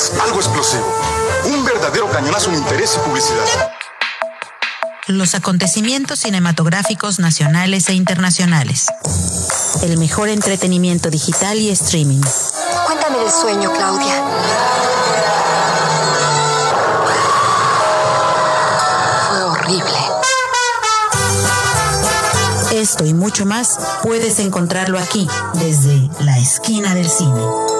es algo explosivo. Un verdadero cañonazo en interés y publicidad. Los acontecimientos cinematográficos nacionales e internacionales. El mejor entretenimiento digital y streaming. Cuéntame del sueño, Claudia. Fue horrible. Esto y mucho más puedes encontrarlo aquí, desde la esquina del cine.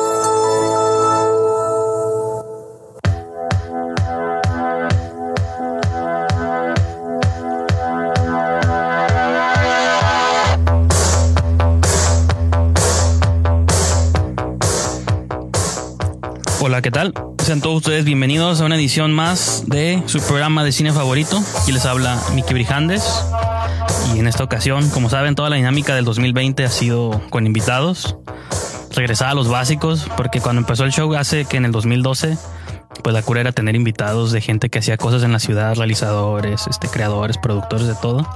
Hola, ¿qué tal? Sean todos ustedes bienvenidos a una edición más de su programa de cine favorito. Aquí les habla Miki Brijandes. Y en esta ocasión, como saben, toda la dinámica del 2020 ha sido con invitados. Regresar a los básicos, porque cuando empezó el show hace que en el 2012, pues la cura era tener invitados de gente que hacía cosas en la ciudad, realizadores, este, creadores, productores de todo.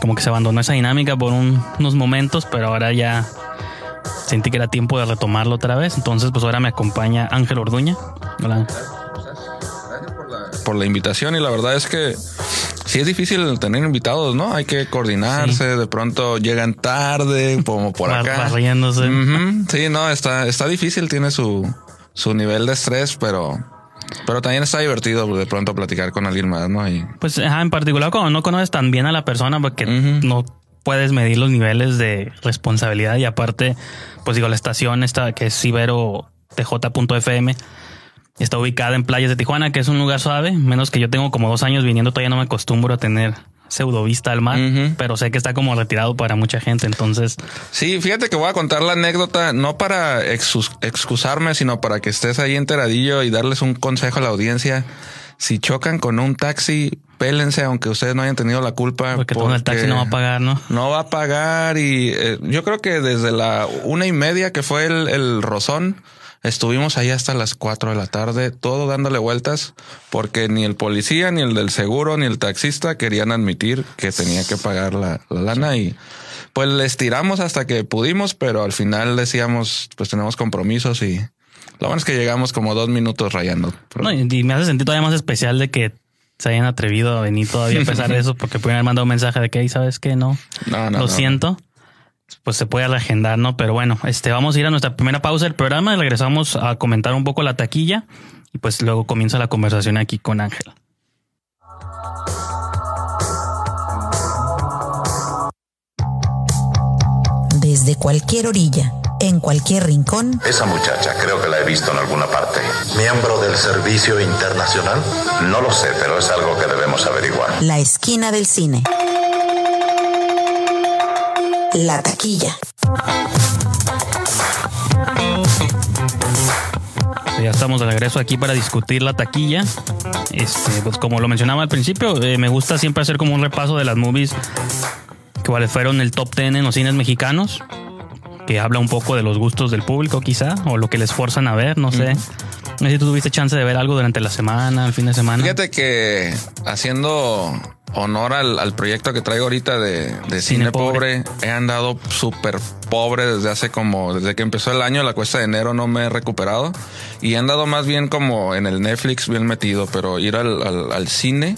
Como que se abandonó esa dinámica por un- unos momentos, pero ahora ya sentí que era tiempo de retomarlo otra vez. Entonces, pues ahora me acompaña Ángel Orduña. Hola. por la invitación y la verdad es que sí es difícil tener invitados, ¿no? Hay que coordinarse, de pronto llegan tarde, como por Bar- acá. barriéndose. Sí, no, está, está difícil, tiene su, su nivel de estrés, pero, pero también está divertido de pronto platicar con alguien más, ¿no? Y Pues ajá, en particular cuando no conoces tan bien a la persona porque no puedes medir los niveles de responsabilidad y aparte, pues digo, la estación esta que es Ibero TJ.fm está ubicada en playas de Tijuana, que es un lugar suave, menos que yo tengo como dos años viniendo, todavía no me acostumbro a tener pseudovista al mar, pero sé que está como retirado para mucha gente, entonces Sí, fíjate que voy a contar la anécdota, no para excusarme, sino para que estés ahí enteradillo y darles un consejo a la audiencia. Si chocan con un taxi, pélense, aunque ustedes no hayan tenido la culpa. porque el taxi no va a pagar, ¿no? No va a pagar y eh, yo creo que desde la una y media que fue el, el rozón, estuvimos ahí hasta las cuatro de la tarde, todo dándole vueltas, porque ni el policía, ni el del seguro, ni el taxista querían admitir que tenía que pagar la, la lana y pues les tiramos hasta que pudimos, pero al final decíamos, pues tenemos compromisos y lo bueno es que llegamos como dos minutos rayando. Pero- No, y, y me hace sentir todavía más especial de que se hayan atrevido a venir todavía a pesar de eso, porque pueden haber mandado un mensaje de que, "Ey, ¿sabes qué? No, No, no, lo no. siento. Pues se puede reagendar, ¿no? Pero bueno, este, vamos a ir a nuestra primera pausa del programa y regresamos a comentar un poco la taquilla y pues luego comienza la conversación aquí con Ángel. Desde cualquier orilla, en cualquier rincón, Esa muchacha creo que la he visto en alguna parte. ¿Miembro del Servicio Internacional? No lo sé, pero es algo que debemos averiguar. la esquina del cine. La taquilla. Ya estamos de regreso aquí para discutir la taquilla. Este, pues como lo mencionaba al principio, eh, me gusta siempre hacer como un repaso de las movies que cuáles fueron el top 10 en los cines mexicanos, que habla un poco de los gustos del público quizá, o lo que les forzan a ver, no sé. No sé si tú tuviste chance de ver algo durante la semana, el fin de semana. Fíjate que haciendo honor al, al proyecto que traigo ahorita de, de cine, Cine pobre. pobre. he andado súper pobre desde hace como, desde que empezó el año, la cuesta de enero no me he recuperado y he andado más bien como en el Netflix bien metido, pero ir al, al- al cine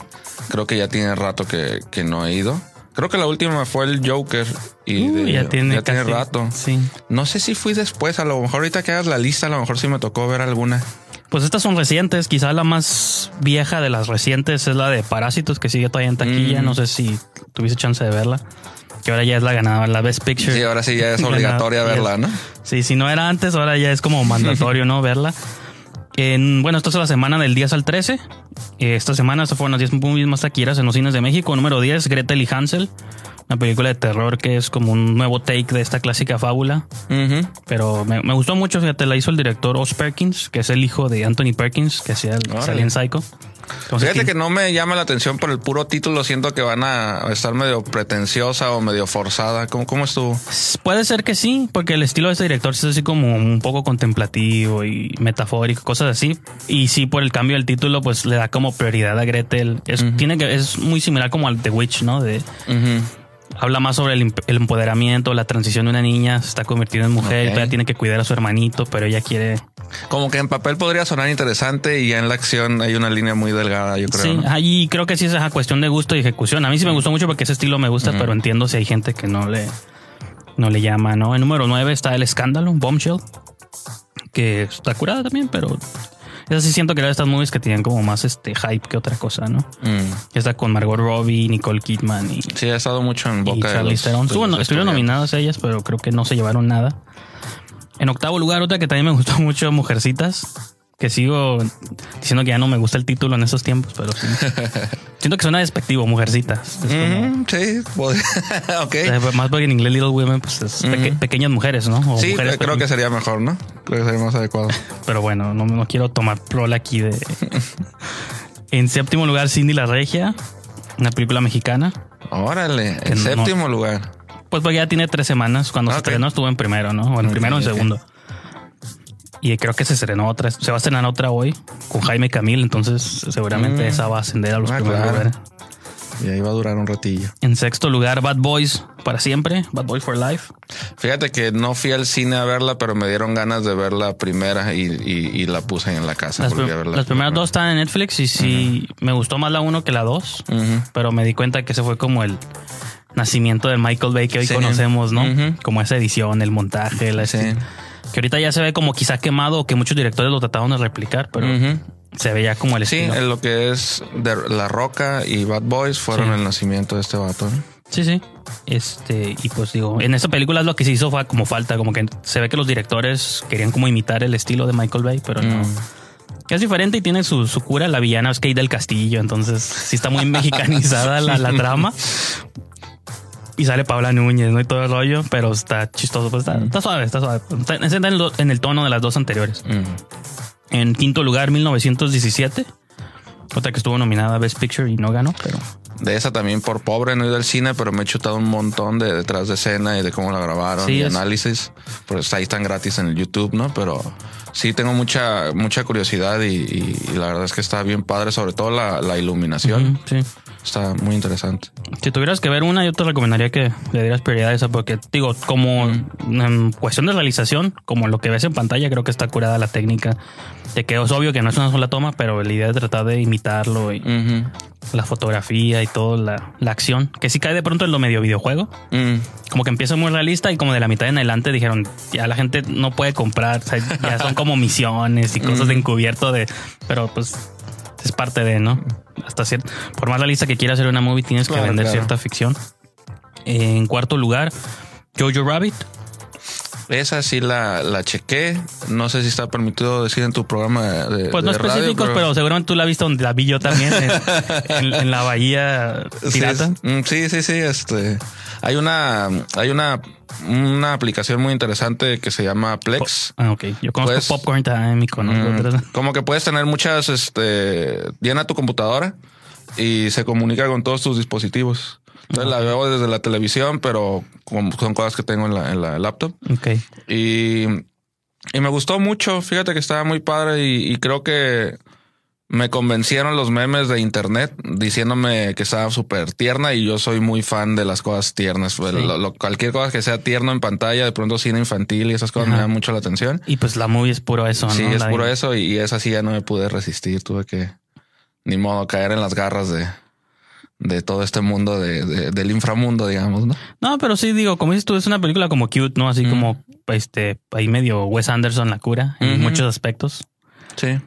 creo que ya tiene rato que, que no he ido. Creo que la última fue el Joker y Uy, de- ya tiene, casi- rato. Sí. No sé si fui después, a lo mejor ahorita que hagas la lista, a lo mejor sí me tocó ver alguna. Pues estas son recientes, quizá la más vieja de las recientes es la de Parásitos, que sigue todavía en taquilla, Mm. no sé si tuviste chance de verla, que ahora ya es la ganadora, la Best Picture. Sí, ahora sí ya es obligatoria verla, ¿no? Sí, si no era antes, ahora ya es como mandatorio, ¿no? Verla. En, bueno, esta es la semana del 10 al 13. Eh, Esta semana se fueron las 10 movies más taquilleras en los cines de México. Número 10, Gretel y Hansel. Una película de terror que es como un nuevo take de esta clásica fábula. Pero me, me gustó mucho, fíjate, la hizo el director Oz Perkins, que es el hijo de Anthony Perkins, que hacía el, Órale. salía en Psycho. Entonces, Fíjate ¿quién- que no me llama la atención por el puro título, siento que van a estar medio pretenciosa o medio forzada. ¿Cómo, cómo estuvo? Puede ser que sí, porque el estilo de este director es así como un poco contemplativo y metafórico, cosas así. Y sí, por el cambio del título, pues le da como prioridad a Gretel. Es, tiene que, es muy similar como al The Witch, ¿no? De, habla más sobre el, empoderamiento, la transición de una niña, se está convirtiendo en mujer, Ok. todavía tiene que cuidar a su hermanito, pero ella quiere Como que en papel podría sonar interesante y ya en la acción hay una línea muy delgada, yo creo. Sí, ¿no? ahí creo que sí es esa cuestión de gusto y ejecución. A mí sí me gustó mucho porque ese estilo me gusta, pero entiendo si hay gente que no le, no le llama, ¿no? En número 9 está El Escándalo, Bombshell, que está curada también, pero esa sí siento que era de estas movies que tenían como más este hype que otra cosa, ¿no? Mm. Está con Margot Robbie, Nicole Kidman y, Sí, ha estado mucho en y boca Theron. Estuvo- los estuvieron nominadas ellas, pero creo que no se llevaron nada. En octavo lugar, otra que también me gustó mucho, Mujercitas, que sigo diciendo que ya no me gusta el título en esos tiempos, pero sí. Siento que suena despectivo, Mujercitas. Como- Mm, sí, pod- ok. eh, más porque en inglés Little Women, pues es peque- Ujú. pequeñas mujeres, ¿no? O Sí, mujeres creo que sería mejor, ¿no? Creo que sería más adecuado. Pero bueno, no, no quiero tomar rol aquí de... en séptimo lugar, Cindy la Regia, una película mexicana. Órale, en no- séptimo lugar. Pues porque ya tiene tres semanas. Cuando se Ok. estrenó estuvo en primero, ¿no? O en primero o en segundo. Y creo que se estrenó otra. Se va a estrenar otra hoy con Jaime Camil. Entonces seguramente Mm. esa va a ascender a los Ah, primeros claro. lugares. Y ahí va a durar un ratillo. En sexto lugar, Bad Boys para siempre. Bad Boys for Life. Fíjate que no fui al cine a verla, pero me dieron ganas de ver la primera y, y- y la puse en la casa. Las, prim- primeras dos están en Netflix y sí me gustó más la uno que la dos. Pero me di cuenta que ese fue como el nacimiento del Michael Bay que hoy Sí. conocemos, ¿no? Como esa edición, el montaje, la Sí. Que ahorita ya se ve como quizá quemado o que muchos directores lo trataron de replicar, pero Ujú. se veía como el Sí, estilo. en lo que es de La Roca y Bad Boys fueron Sí. el nacimiento de este vato. ¿no? Sí, sí. Este, y pues digo, en esta película lo que se hizo fue como falta, como que se ve que los directores querían como imitar el estilo de Michael Bay, pero no. Mm. Es diferente y tiene su, su cura. La villana es Kate del Castillo, entonces sí está muy mexicanizada la, la trama. Y sale Paula Núñez, ¿no? Y todo el rollo, pero está chistoso. Pues está, está suave, está suave. Está, está en, el, en el tono de las dos anteriores. Mm. En quinto lugar, 1917. Otra que estuvo nominada a Best Picture y no ganó, pero De esa también por pobre no he ido al cine, pero me he chutado un montón de detrás de escena y de cómo la grabaron Sí, y es- análisis. Pues ahí están gratis en el YouTube, ¿no? Pero sí tengo mucha, mucha curiosidad y, y- y la verdad es que está bien padre, sobre todo la, la iluminación. Ujú, sí. Está muy interesante. Si tuvieras que ver una, yo te recomendaría que le dieras prioridad a esa, porque digo, como en cuestión de realización, como lo que ves en pantalla, creo que está curada la técnica. De que es obvio que no es una sola toma, pero la idea de tratar de imitarlo y Ujú. la fotografía y todo, la, la acción, que sí cae de pronto en lo medio videojuego. Mm. Como que empieza muy realista y como de la mitad en adelante dijeron, ya la gente no puede comprar, o sea, ya son como misiones y cosas de encubierto de, pero pues es parte de, ¿no? Hasta cierto, por más realista que quieras hacer una movie, tienes que vender claro. cierta ficción. En cuarto lugar, Jojo Rabbit. Esa sí la, la chequé. No sé si está permitido decir en tu programa de, Pues no de radio, específicos, pero... seguramente tú la has visto donde la vi yo también, en, la bahía pirata. mm, Sí, sí, sí. Este hay una, hay una, una aplicación muy interesante que se llama Plex. Ah, ok. Yo conozco Pues- Popcorn Time conozco Mm, como que puedes tener muchas, este, llena tu computadora y se comunica con todos tus dispositivos. Entonces la veo desde la televisión, pero son cosas que tengo en la, en la laptop. Ok. Y, y me gustó mucho. Fíjate que estaba muy padre y, y creo que me convencieron los memes de internet diciéndome que estaba súper tierna y yo soy muy fan de las cosas tiernas. Pues, Lo- lo- cualquier cosa que sea tierno en pantalla, de pronto cine infantil y esas cosas me dan mucho la atención. Y pues la movie es puro eso, Sí, ¿no? es La- puro eso y, y esa sí ya no me pude resistir. Tuve que, ni modo, caer en las garras de, de todo este mundo de, de- del inframundo, digamos, ¿no? No, pero sí digo, como dices tú, es una película como cute, ¿no? Así Mm. como este, ahí medio Wes Anderson la cura en muchos aspectos. Sí.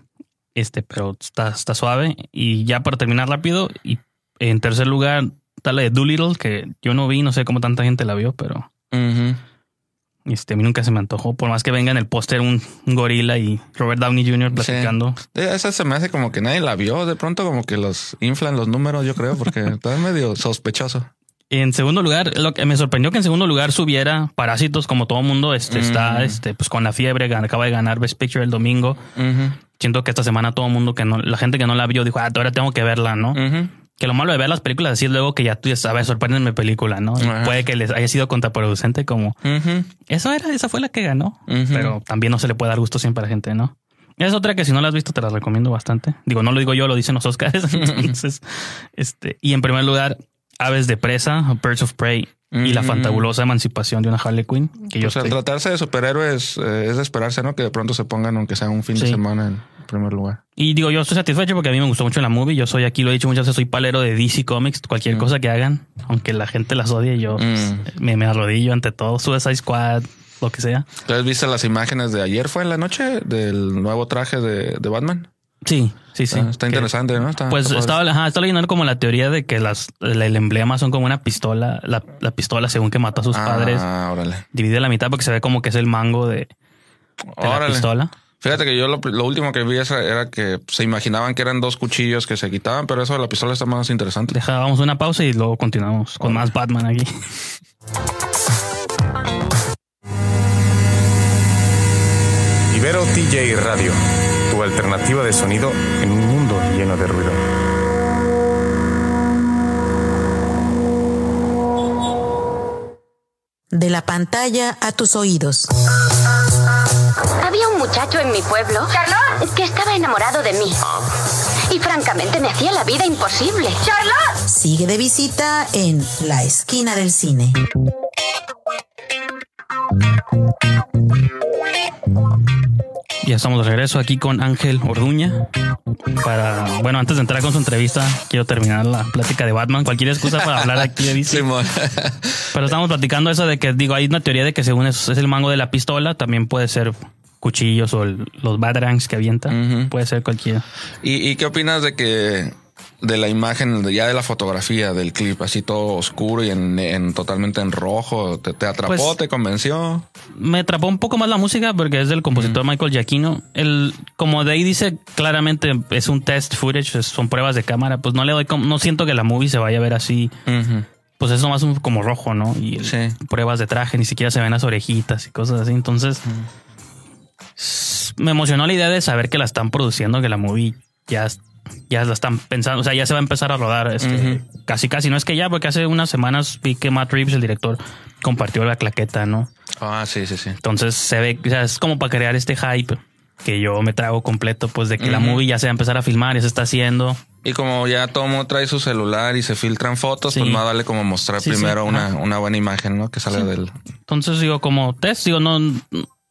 Este, pero está, está suave. Y ya para terminar rápido, y en tercer lugar, está la de Doolittle, que yo no vi, no sé cómo tanta gente la vio, pero este, a mí nunca se me antojó. Por más que venga en el póster un, un gorila y Robert Downey Jr. platicando. Esa se me hace como que nadie la vio. De pronto como que los inflan los números, yo creo, porque está medio sospechoso. En segundo lugar, lo que me sorprendió que en segundo lugar subiera Parásitos, como todo mundo este, está Mm. este, pues con la fiebre, acaba de ganar Best Picture el domingo. Siento que esta semana todo el mundo que no, la gente que no la vio dijo, ah, ahora tengo que verla, ¿no? Que lo malo de ver las películas así es luego que ya tú ya sabes, sorpréndeme película, ¿no? Ajá. puede que les haya sido contraproducente como, eso era, esa fue la que ganó. Pero también no se le puede dar gusto siempre a la gente, ¿no? Es otra que si no la has visto te la recomiendo bastante. Digo, no lo digo yo, lo dicen los Oscars. Entonces, este, y en primer lugar, Aves de Presa, Birds of Prey. y la fantabulosa emancipación de una Harley Quinn. Que yo Pues al estoy- tratarse de superhéroes, eh, es de esperarse, ¿no? Que de pronto se pongan, aunque sea un fin de semana en primer lugar. Y digo, yo estoy satisfecho porque a mí me gustó mucho la movie. Yo soy aquí, lo he dicho muchas veces, soy palero de DC Comics. Cualquier cosa que hagan, aunque la gente las odie, yo pues, Mm. me, me arrodillo ante todo. Suicide Squad, lo que sea. Entonces, ¿viste las imágenes de ayer? ¿Fue en la noche del nuevo traje de, de Batman? Sí, sí, sí. Ah, está Que- interesante, ¿no? Está- Pues está estaba, ajá, estaba leyendo como la teoría de que las, el, el emblema son como una pistola. La, la pistola, según que mató a sus padres, Ah, órale. divide la mitad porque se ve como que es el mango de, de la pistola. Fíjate que yo lo, lo último que vi era que se imaginaban que eran dos cuchillos que se quitaban, pero eso de la pistola está más interesante. Dejábamos una pausa y luego continuamos con más Batman aquí. Ibero TJ Radio, tu alternativa de sonido en un mundo lleno de ruido. De la pantalla a tus oídos. Había un muchacho en mi pueblo Charlotte, que estaba enamorado de mí. Y francamente me hacía la vida imposible. Charlotte. Sigue de visita en la esquina del cine. Ya estamos de regreso aquí con Ángel Orduña. Para, bueno, antes de entrar con su entrevista, quiero terminar la plática de Batman. Cualquier excusa para hablar aquí de DC. Simón. Pero estamos platicando eso de que, digo, hay una teoría de que según es, es el mango de la pistola, también puede ser cuchillos o el- los batarangs que avienta. Puede ser cualquiera. ¿Y, y qué opinas de que de la imagen, ya de la fotografía del clip, así todo oscuro y en, en- totalmente en rojo? ¿Te, te atrapó? Pues- ¿Te convenció? Me atrapó un poco más la música porque es del compositor Michael Giacchino. El, como de ahí dice claramente es un test footage, es- son pruebas de cámara. Pues no le doy, no siento que la movie se vaya a ver así. Pues es nomás un- como rojo, ¿no? Y el- Sí. pruebas de traje, ni siquiera se ven las orejitas y cosas así. Entonces, me emocionó la idea de saber que la están produciendo, que la movie ya, ya la están pensando, o sea, ya se va a empezar a rodar. este, Casi, casi. No es que ya, porque hace unas semanas vi que Matt Reeves, el director, compartió la claqueta, ¿no? Ah, sí, sí, sí. Entonces se ve, o sea, es como para crear este hype que yo me trago completo, pues de que la movie ya se va a empezar a filmar, ya se está haciendo. Y como ya todo mundo trae su celular y se filtran fotos, Sí. pues más vale como mostrar Sí, sí. primero una, una buena imagen, ¿no? Que Sí. del... Entonces digo, como test, digo, no,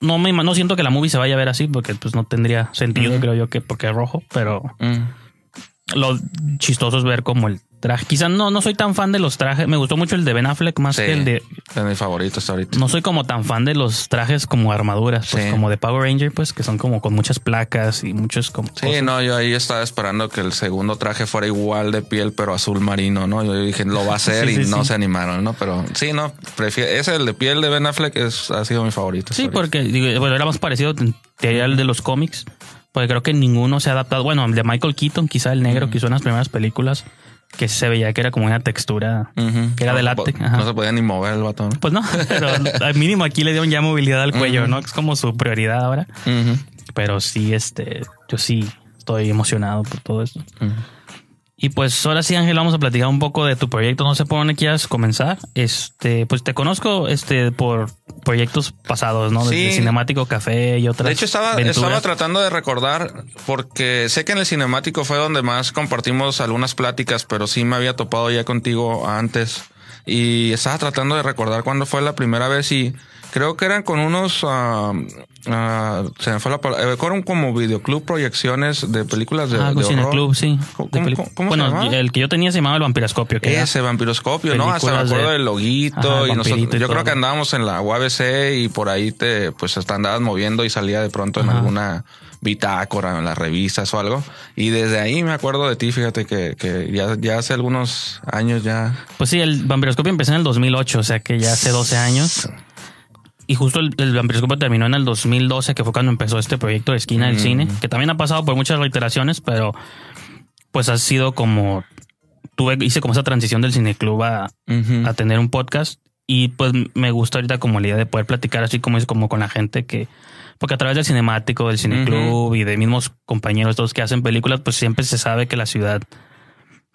no me no siento que la movie se vaya a ver así, porque pues no tendría sentido, creo yo, que porque es rojo, pero Mm. Lo chistoso es ver como el traje. Quizás no, no soy tan fan de los trajes. Me gustó mucho el de Ben Affleck más Sí. que el de. Es mi favorito hasta ahorita. No soy como tan fan de los trajes como armaduras, pues Sí. como de Power Ranger, pues que son como con muchas placas y muchos como. Sí, cosas. no, yo ahí estaba esperando que el segundo traje fuera igual de piel, pero azul marino, ¿no? Yo dije, lo va a hacer Sí, y no se animaron, ¿no? Pero sí, no, prefiero, ese el de piel de Ben Affleck es, ha sido mi favorito. Sí, porque digo, bueno, era más parecido al de los cómics, porque creo que ninguno se ha adaptado. Bueno, el de Michael Keaton, quizá el negro que hizo en las primeras películas, que se veía que era como una textura que era no de látex. No se podía ni mover el batón. Pues no, pero al mínimo aquí le dieron ya movilidad al cuello. ¿no? Es como su prioridad ahora. Pero sí, este, yo sí estoy emocionado por todo esto. Y pues ahora sí, Ángel, vamos a platicar un poco de tu proyecto. No sé por dónde quieras comenzar. Este, pues te conozco este por proyectos pasados, ¿no? Desde Sí. Cinemático Café y otras. De hecho, estaba, aventuras. estaba tratando de recordar, porque sé que en el cinemático fue donde más compartimos algunas pláticas, pero sí me había topado ya contigo antes. Y estaba tratando de recordar cuándo fue la primera vez y creo que eran con unos, ah, se me fue la palabra, eh, fueron como videoclub proyecciones de películas de, Ah, de horror. Cineclub, sí. ¿Cómo- De cómo- peli- cómo- cómo se bueno, llamaba? el que yo tenía se llamaba El Vampiroscopio. Que Ese vampiroscopio, ¿no? Hasta me acuerdo de- del loguito Ajá, y nosotros, y yo creo que andábamos en la UABC y por ahí te, pues hasta andabas moviendo y salía de pronto en alguna bitácora, en las revistas o algo. Y desde ahí me acuerdo de ti, fíjate que, que ya, ya hace algunos años ya. Pues sí, el Vampiroscopio empezó en el 2008, o sea que ya hace 12 años. Y justo el, el Vampiroscopio terminó en el 2012, que fue cuando empezó este proyecto de Esquina del Mm. Cine, que también ha pasado por muchas reiteraciones, pero pues ha sido como... Tuve, hice como esa transición del cineclub a, Ujú. a tener un podcast y pues me gusta ahorita como la idea de poder platicar así como es como con la gente que porque a través del cinemático del cineclub y de mismos compañeros todos que hacen películas pues siempre se sabe que la ciudad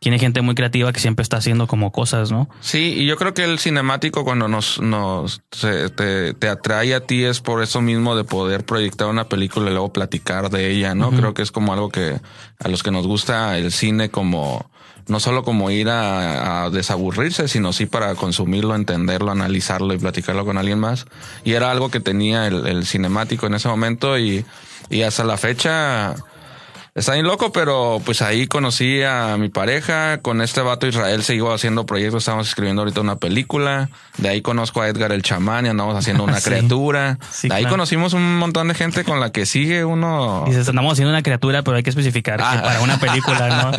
tiene gente muy creativa que siempre está haciendo como cosas no Sí, y yo creo que el cinemático cuando nos, nos se- te, te atrae a ti es por eso mismo de poder proyectar una película y luego platicar de ella, ¿no? Creo que es como algo que a los que nos gusta el cine como no solo como ir a, a, desaburrirse, sino sí para consumirlo, entenderlo, analizarlo y platicarlo con alguien más. Y era algo que tenía el, el cinemático en ese momento y, y hasta la fecha Está bien loco, pero pues ahí conocí a mi pareja. Con este vato Israel seguimos haciendo proyectos. Estamos escribiendo ahorita una película. De ahí conozco a Edgar el chamán y andamos haciendo una Sí. criatura. Sí, de ahí claro. conocimos un montón de gente con la que sigue uno. Dices, andamos haciendo una criatura, pero hay que especificar que Ah. para una película, ¿no?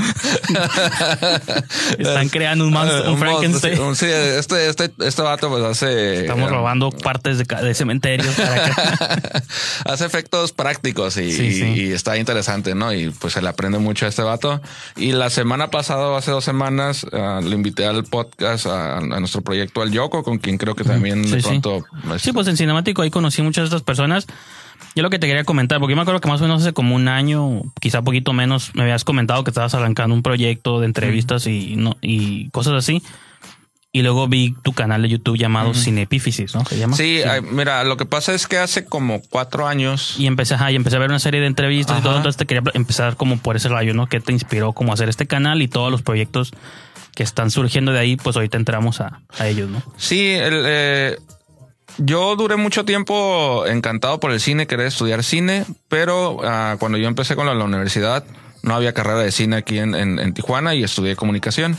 Están creando un monstruo, un monstruo, Frankenstein. un- sí, este, este, este vato pues hace. Estamos eh, robando partes de, de cementerios para que- hace efectos prácticos y está interesante, ¿no? Y pues se le aprende mucho a este vato. Y la semana pasada, hace dos semanas, ah, le invité al podcast, a, a nuestro proyecto al Yoko, con quien creo que también Sí, de sí. pronto. es- Sí, pues en Cinemático ahí conocí muchas de estas personas. Yo lo que te quería comentar, porque yo me acuerdo que más o menos hace como un año, quizá poquito menos, me habías comentado que estabas arrancando un proyecto de entrevistas y, no, y cosas así. Y luego vi tu canal de YouTube llamado Cinepífisis, ¿no? Se llama. Sí, ay, mira, lo que pasa es que hace como cuatro años. Y empecé, ajá, y empecé a ver una serie de entrevistas y todo, entonces te quería empezar como por ese rayo, ¿no? ¿Qué te inspiró como hacer este canal y todos los proyectos que están surgiendo de ahí? Pues ahorita entramos a, a ellos, ¿no? Sí, el, eh, yo duré mucho tiempo encantado por el cine, quería estudiar cine, pero ah, cuando yo empecé con la, la universidad no había carrera de cine aquí en, en- en Tijuana y estudié comunicación.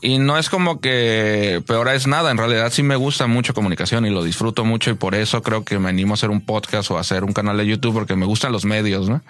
Y no es como que peor es nada, en realidad sí me gusta mucho comunicación y lo disfruto mucho y por eso creo que me animo a hacer un podcast o a hacer un canal de YouTube porque me gustan los medios, ¿no?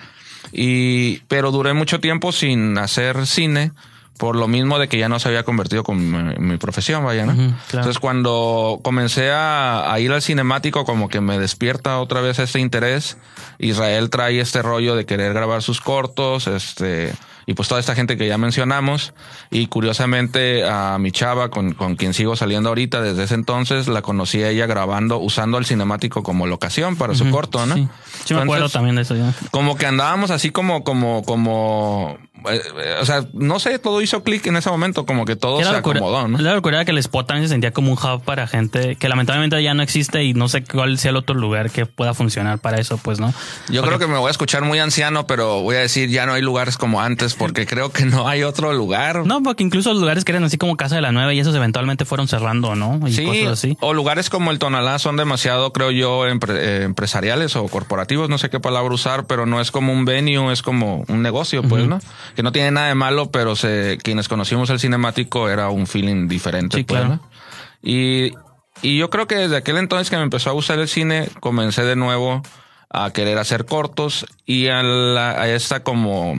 Y, pero duré mucho tiempo sin hacer cine por lo mismo de que ya no se había convertido con mi, mi profesión, vaya, ¿no? Claro. Entonces cuando comencé a, a ir al cinemático como que me despierta otra vez este interés. Israel trae este rollo de querer grabar sus cortos, este, y pues toda esta gente que ya mencionamos. Y curiosamente a mi chava, con, con quien sigo saliendo ahorita desde ese entonces, la conocí a ella grabando, usando el cinemático como locación para su corto, ¿no? Sí, sí me acuerdo también de eso. ya. como que andábamos así como, como, como, o sea, no sé, todo hizo clic en ese momento, como que todo se locura- acomodó, ¿no? La locura era que el spot también se sentía como un hub para gente que lamentablemente ya no existe y no sé cuál sea el otro lugar que pueda funcionar para eso, pues, ¿no? Yo creo que me voy a escuchar muy anciano, pero voy a decir ya no hay lugares como antes porque creo que no hay otro lugar. No, porque incluso los lugares que eran así como Casa de la Nueva y esos eventualmente fueron cerrando, ¿no? Y Sí, cosas así. o lugares como el Tonalá son demasiado, creo yo, empre- eh, empresariales o corporativos, no sé qué palabra usar, pero no es como un venue, es como un negocio, pues, ¿no? Que no tiene nada de malo, pero se, quienes conocimos el cinemático era un feeling diferente, Sí, pues, claro. ¿no? Y, y yo creo que desde aquel entonces que me empezó a gustar el cine, comencé de nuevo a querer hacer cortos y a, la- a esta como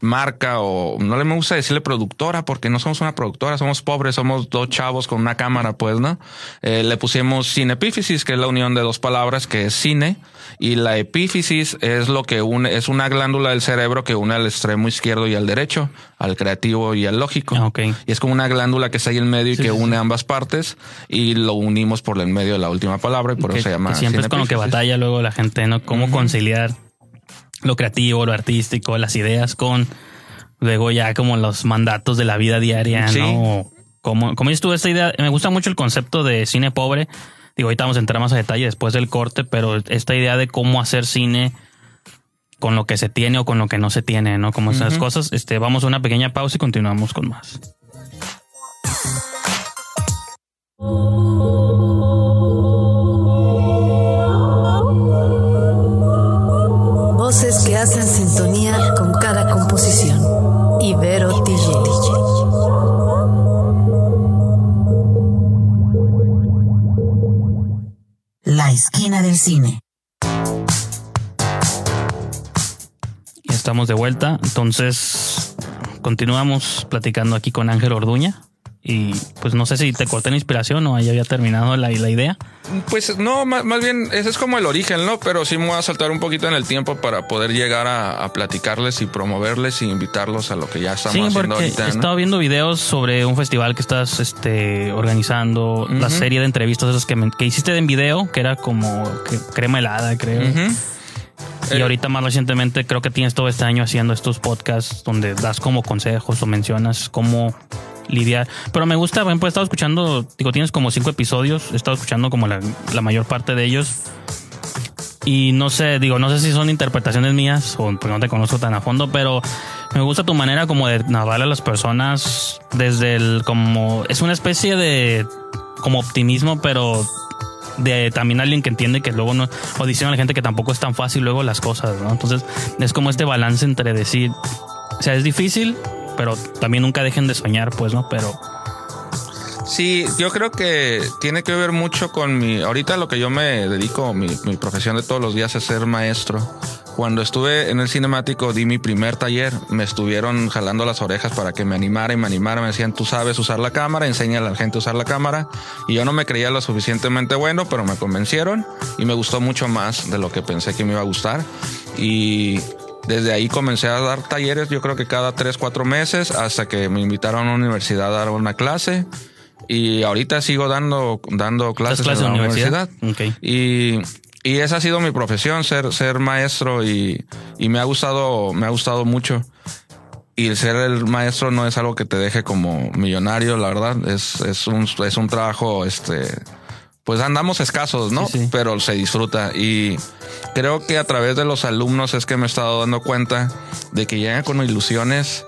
marca o no le me gusta decirle productora porque no somos una productora, somos pobres, somos dos chavos con una cámara, pues, ¿no? Eh, le pusimos cinepífisis, que es la unión de dos palabras, que es cine, y la epífisis es lo que une, es una glándula del cerebro que une al extremo izquierdo y al derecho, al creativo y al lógico. Ah, ok. Y es como una glándula que está ahí en medio y que sí, une ambas partes y lo unimos por el medio de la última palabra y por que, eso se llama que siempre es con lo que batalla luego la gente, ¿no? Cómo conciliar lo creativo, lo artístico, las ideas con luego ya como los mandatos de la vida diaria, Sí. ¿no? Como, como dices tú, esta idea, me gusta mucho el concepto de cine pobre. Digo, ahorita vamos a entrar más a detalle después del corte, pero esta idea de cómo hacer cine con lo que se tiene o con lo que no se tiene, ¿no? Como esas cosas. Este, vamos a una pequeña pausa y continuamos con más. Vuelta. Entonces, continuamos platicando aquí con Ángel Orduña. Y pues no sé si te corté la inspiración o ahí había terminado la, la idea. Pues no, más, más bien ese es como el origen, ¿no? Pero sí me voy a saltar un poquito en el tiempo para poder llegar a, a platicarles y promoverles y invitarlos a lo que ya estamos sí, haciendo ahorita. he ¿no? estado viendo videos sobre un festival que estás este, organizando, la serie de entrevistas esas que, me- que hiciste en video, que era como que- crema helada, creo. Y Eh, ahorita más recientemente creo que tienes todo este año haciendo estos podcasts donde das como consejos o mencionas cómo lidiar. Pero me gusta, por ejemplo, he estado escuchando, digo, tienes como cinco episodios, he estado escuchando como la, la mayor parte de ellos. Y no sé, digo, no sé si son interpretaciones mías o porque no te conozco tan a fondo, pero Me gusta tu manera como de narrar a las personas desde el como es una especie de como optimismo, pero de también alguien que entiende que luego no o diciendo a la gente que tampoco es tan fácil luego las cosas, ¿no? Entonces, es como este balance entre decir, o sea, es difícil, pero también nunca dejen de soñar, pues, ¿no? Pero Sí, yo creo que tiene que ver mucho con mi. Ahorita lo que yo me dedico, mi, mi profesión de todos los días es ser maestro. Cuando estuve en el cinemático, di mi primer taller. Me estuvieron jalando las orejas para que me animara y me animara. Me decían, tú sabes usar la cámara, enseña a la gente a usar la cámara. Y yo no me creía lo suficientemente bueno, pero me convencieron y me gustó mucho más de lo que pensé que me iba a gustar. Y desde ahí comencé a dar talleres, yo creo que cada tres, cuatro meses, hasta que me invitaron a una universidad a dar una clase. Y ahorita sigo dando, dando clases, clases en la universidad? universidad. Y, y esa ha sido mi profesión, ser, ser maestro y, y me ha gustado, me ha gustado mucho. Y el ser el maestro no es algo que te deje como millonario, la verdad. Es, es un, es un trabajo, este, pues andamos escasos, ¿no? Sí, sí. Pero se disfruta. Y creo que a través de los alumnos es que me he estado dando cuenta de que llegan con ilusiones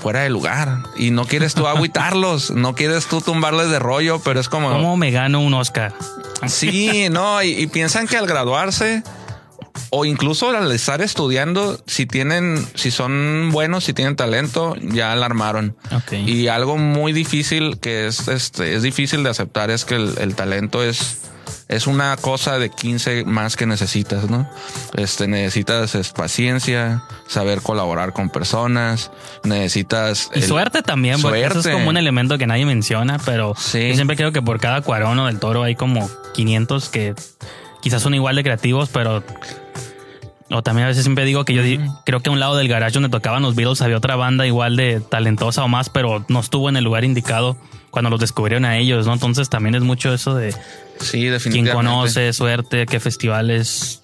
fuera de lugar y no quieres tú agüitarlos, no quieres tú tumbarles de rollo, pero es como ¿cómo me gano un Oscar? Sí, no, y, y piensan que al graduarse o incluso al estar estudiando, si tienen, si son buenos, si tienen talento, ya la armaron. Ok. Y algo muy difícil que es, este, es difícil de aceptar es que el, el talento es, es una cosa de 15 más que necesitas, ¿no? Este, necesitas es, paciencia, saber colaborar con personas, necesitas... Y el- suerte también, porque eso es como un elemento que nadie menciona, pero Sí. yo siempre creo que por cada cuarón o del toro hay como 500 que quizás son igual de creativos, pero... O también a veces siempre digo que yo creo que a un lado del garage donde tocaban los Beatles había otra banda igual de talentosa o más, pero no estuvo en el lugar indicado cuando los descubrieron a ellos, ¿no? Entonces también es mucho eso de Sí, quién conoce, suerte, qué festivales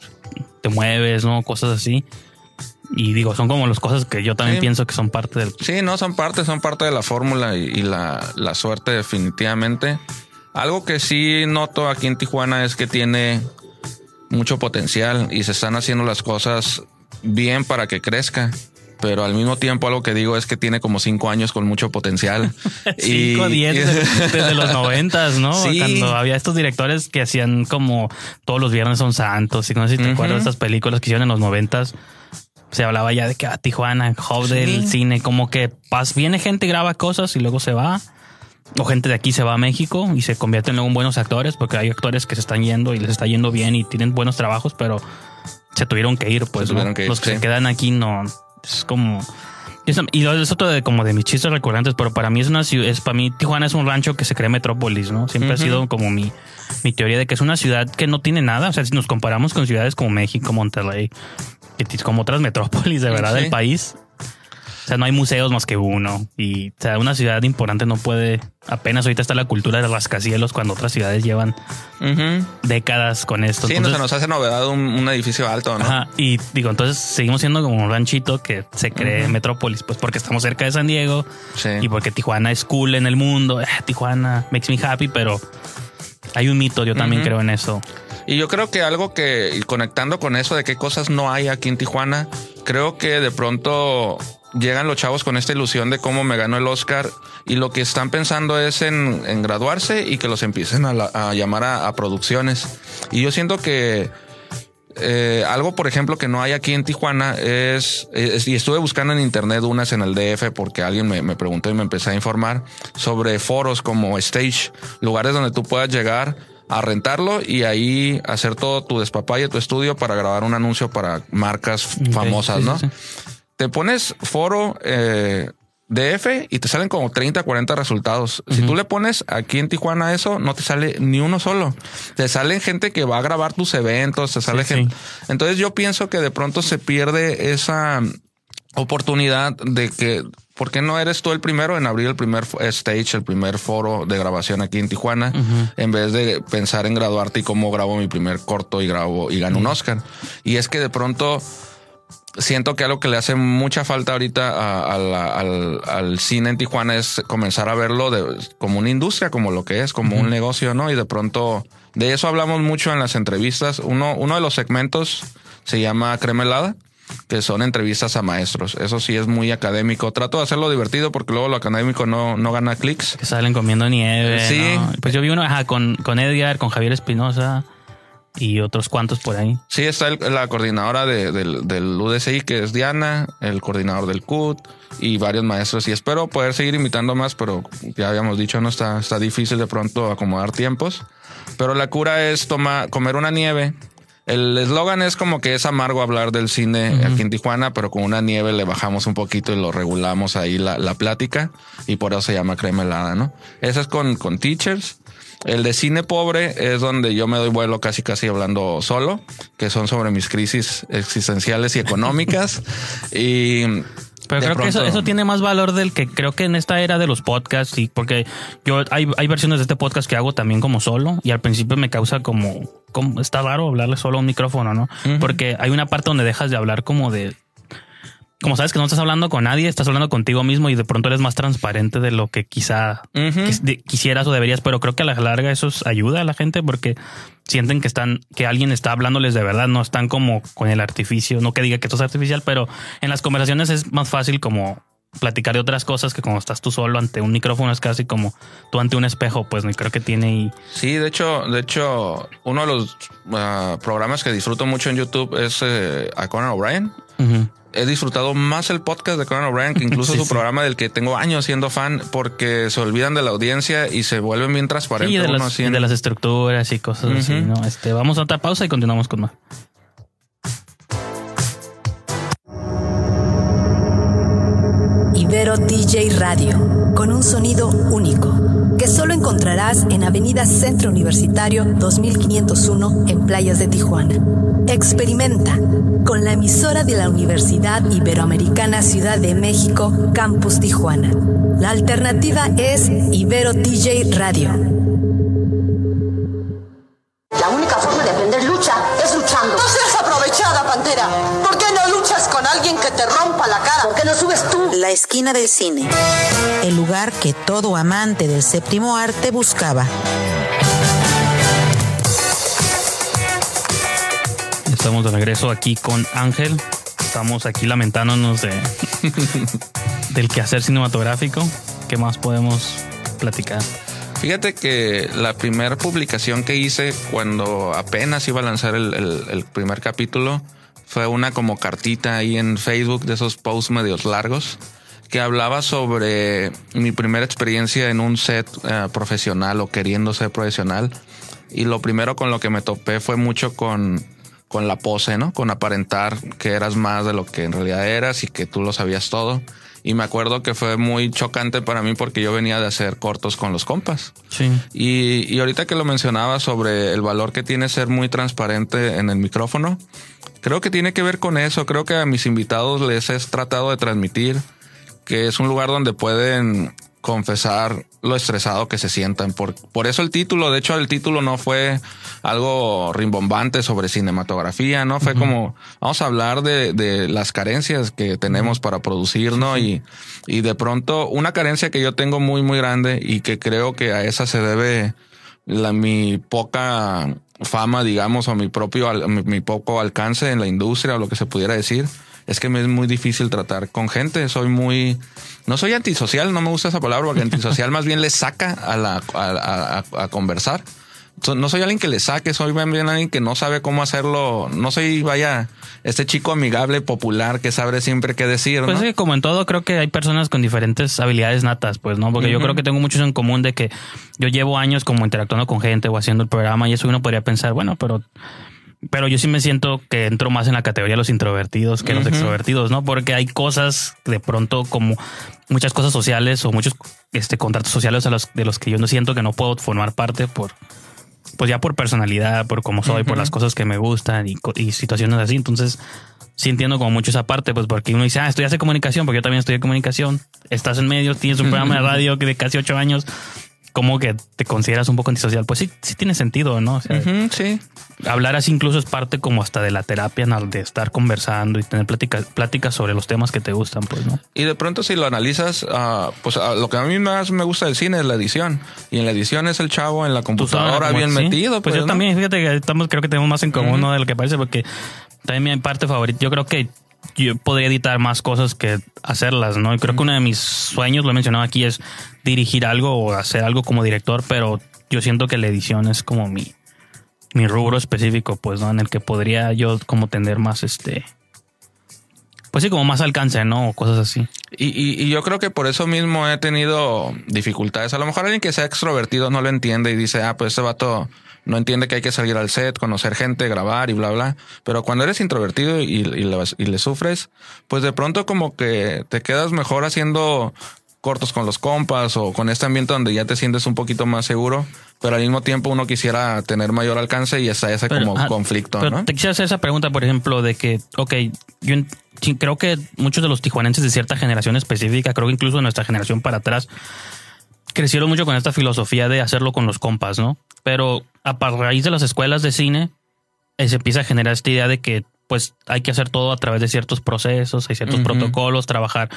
te mueves, ¿no? Cosas así. Y digo, son como las cosas que yo también Sí. pienso que son parte del... Sí, no, son parte, son parte de la fórmula y, y la, la suerte definitivamente. Algo que sí noto aquí en Tijuana es que tiene mucho potencial y se están haciendo las cosas bien para que crezca. Pero al mismo tiempo algo que digo es que tiene como cinco años con mucho potencial. 5 10 desde, desde los noventas, ¿no? Sí. Cuando había estos directores que hacían como todos los viernes son santos. Y no sé si te acuerdas de estas películas que hicieron en los noventas. Se hablaba ya de que a Tijuana, hub del cine, como que pas, viene gente, graba cosas y luego se va. O gente de aquí se va a México y se convierten luego en buenos actores, porque hay actores que se están yendo y les está yendo bien y tienen buenos trabajos, pero se tuvieron que ir, pues. Se tuvieron ¿no? que ir, Los que sí. se quedan aquí no. Es como. Y es otro de como de mis chistes recurrentes, pero para mí es una ciudad, es para mí Tijuana es un rancho que se cree metrópolis, ¿no? Siempre ha sido como mi, mi teoría de que es una ciudad que no tiene nada. O sea, si nos comparamos con ciudades como México, Monterrey, como otras metrópolis de verdad Sí. del país. O sea, no hay museos más que uno. Y o sea, una ciudad importante no puede. Apenas ahorita está la cultura de rascacielos cuando otras ciudades llevan décadas con esto. Sí, no se nos hace novedad un, un edificio alto, ¿no? Ajá, y digo, entonces seguimos siendo como un ranchito que se cree metrópolis, pues porque estamos cerca de San Diego Sí. y porque Tijuana es cool en el mundo. Ah, Tijuana makes me happy, pero hay un mito, yo también creo en eso. Y yo creo que algo que, conectando con eso de qué cosas no hay aquí en Tijuana, creo que de pronto llegan los chavos con esta ilusión de cómo me ganó el Oscar y lo que están pensando es en, en graduarse y que los empiecen a, la- a llamar a, a producciones. Y yo siento que eh, algo, por ejemplo, que no hay aquí en Tijuana es, es- y estuve buscando en internet unas en el DF porque alguien me, me preguntó y me empecé a informar sobre foros como Stage, lugares donde tú puedas llegar a rentarlo y ahí hacer todo tu despapalle, tu estudio para grabar un anuncio para marcas famosas, sí, ¿no? sí, Te pones foro eh, DF y te salen como 30, 40 resultados. Si tú le pones aquí en Tijuana eso, no te sale ni uno solo. Te salen gente que va a grabar tus eventos, te sale Sí, gente. sí. Entonces yo pienso que de pronto se pierde esa oportunidad de que, ¿por qué no eres tú el primero en abrir el primer stage, el primer foro de grabación aquí en Tijuana, en vez de pensar en graduarte y cómo grabo mi primer corto y grabo y gano un Oscar? Y es que de pronto siento que algo que le hace mucha falta ahorita a- a la- al, al cine en Tijuana es comenzar a verlo de, como una industria, como lo que es, como un negocio, ¿no? Y de pronto, de eso hablamos mucho en las entrevistas. Uno, uno de los segmentos se llama Cremelada. que son entrevistas a maestros. Eso sí es muy académico. Trato de hacerlo divertido porque luego lo académico no, no gana clics. Que salen comiendo nieve. Sí. ¿no? Pues yo vi uno ajá, con, con Edgar, con Javier Espinosa y otros cuantos por ahí. Sí, está el- la coordinadora de- del, del UDCI, que es Diana, el coordinador del CUT y varios maestros. Y espero poder seguir invitando más, pero ya habíamos dicho, no está, está difícil de pronto acomodar tiempos. Pero la cura es tomar, comer una nieve. El eslogan es como que es amargo hablar del cine aquí en Tijuana, pero con una nieve le bajamos un poquito y lo regulamos ahí la, la plática y por eso se llama crema helada, ¿no? Ese es con, con teachers. El de cine pobre es donde yo me doy vuelo casi casi hablando solo, que son sobre mis crisis existenciales y económicas. y Pero de creo que eso, eso tiene más valor del que creo que en esta era de los podcasts, y porque yo hay, hay versiones de este podcast que hago también como solo, y al principio me causa como, como está raro hablarle solo a un micrófono, ¿no? Porque hay una parte donde dejas de hablar como de como sabes que no estás hablando con nadie, estás hablando contigo mismo y de pronto eres más transparente de lo que quizá quisieras o deberías, pero creo que a la larga eso es- ayuda a la gente porque sienten que están, que alguien está hablándoles de verdad, no están como con el artificio, no que diga que esto es artificial, pero en las conversaciones es más fácil como platicar de otras cosas que cuando estás tú solo ante un micrófono es casi como tú ante un espejo, pues Y creo que tiene y Sí, de hecho, de hecho, uno de los ah, programas que disfruto mucho en YouTube es eh, a Conan O'Brien. He disfrutado más el podcast de Conan O'Brien que incluso Sí, su sí. programa del que tengo años siendo fan porque se olvidan de la audiencia y se vuelven bien transparentes. Sí, de las, de estructuras y cosas así. ¿no? Este, vamos a otra pausa y continuamos con más. Ibero DJ Radio, con un sonido único, que solo encontrarás en Avenida Centro Universitario 2501 en Playas de Tijuana. Experimenta con la emisora de la Universidad Iberoamericana Ciudad de México, Campus Tijuana. La alternativa es Ibero DJ Radio. La única forma de aprender lucha ¿Por qué no luchas con alguien que te rompa la cara? ¿Por qué no subes tú? La esquina del cine. El lugar que todo amante del séptimo arte buscaba. Estamos de regreso aquí con Ángel. Estamos aquí lamentándonos de del quehacer cinematográfico. ¿Qué más podemos platicar? Fíjate que la primera publicación que hice cuando apenas iba a lanzar el, el- el primer capítulo fue una como cartita ahí en Facebook de esos posts medios largos que hablaba sobre mi primera experiencia en un set eh, profesional o queriendo ser profesional. Y lo primero con lo que me topé fue mucho con, con la pose, ¿no? Con aparentar que eras más de lo que en realidad eras y que tú lo sabías todo. Y me acuerdo que fue muy chocante para mí porque yo venía de hacer cortos con los compas. Sí. Y, y ahorita que lo mencionaba sobre el valor que tiene ser muy transparente en el micrófono, creo que tiene que ver con eso. Creo que a mis invitados les he tratado de transmitir que es un lugar donde pueden confesar lo estresado que se sientan. Por, por eso el título, de hecho el título no fue algo rimbombante sobre cinematografía, ¿no? Fue como, vamos a hablar de, de las carencias que tenemos para producir, ¿no? Y, y de pronto una carencia que yo tengo muy, muy grande y que creo que a esa se debe la, mi poca fama, digamos, o mi propio, mi, mi poco alcance en la industria o lo que se pudiera decir, es que me es muy difícil tratar con gente. Soy muy, no soy antisocial, no me gusta esa palabra, porque antisocial más bien le saca a la, a, a- a- a conversar. No soy alguien que le saque, soy más bien alguien que no sabe cómo hacerlo. No soy, vaya, este chico amigable, popular, que sabe siempre qué decir, Pues ¿no? sí, como en todo, creo que hay personas con diferentes habilidades natas, pues, ¿no? Porque yo creo que tengo muchos en común de que yo llevo años como interactuando con gente o haciendo el programa y eso uno podría pensar, bueno, pero pero yo sí me siento que entro más en la categoría de los introvertidos que los extrovertidos, ¿no? Porque hay cosas de pronto como muchas cosas sociales o muchos este contratos sociales a los de los que yo no siento que no puedo formar parte por pues ya por personalidad, por cómo soy, por las cosas que me gustan y situaciones así. Entonces, sí entiendo como mucho esa parte, pues porque uno dice, ah, estudiaste comunicación, porque yo también estudié comunicación. Estás en medios, tienes un programa de radio que de casi ocho años. ¿Cómo que te consideras un poco antisocial? Pues sí, sí tiene sentido, ¿no? O sea, Ujú, sí. hablar así incluso es parte como hasta de la terapia, ¿no? de estar conversando y tener pláticas pláticas sobre los temas que te gustan, pues, ¿no? Y de pronto si lo analizas, ah, pues ah, lo que a mí más me gusta del cine es la edición. Y en la edición es el chavo en la computadora como- bien sí. metido. Pues, yo ¿no? también, fíjate que estamos, creo que tenemos más en común. ¿no? de lo que parece, porque también mi parte favorita, yo creo que yo podría editar más cosas que hacerlas, ¿no? Y creo que uno de mis sueños, lo he mencionado aquí, es dirigir algo o hacer algo como director, pero yo siento que la edición es como mi, mi rubro específico, pues, ¿no? En el que podría yo como tener más este. Pues sí, como más alcance, ¿no? O cosas así. Y, y, y yo creo que por eso mismo he tenido dificultades. A lo mejor alguien que sea extrovertido no lo entiende y dice, ah, pues este vato no entiende que hay que salir al set, conocer gente, grabar y bla, bla. Pero cuando eres introvertido y, y, le, y le sufres, pues de pronto como que te quedas mejor haciendo cortos con los compas o con este ambiente donde ya te sientes un poquito más seguro, pero al mismo tiempo uno quisiera tener mayor alcance y está ese Pero, como ah, conflicto, pero ¿no? Te quisiera hacer esa pregunta, por ejemplo, de que, ok, yo creo que muchos de los tijuanenses de cierta generación específica, creo que incluso de nuestra generación para atrás, crecieron mucho con esta filosofía de hacerlo con los compas, ¿no? Pero a raíz de las escuelas de cine, eh, se empieza a generar esta idea de que pues hay que hacer todo a través de ciertos procesos, hay ciertos protocolos, trabajar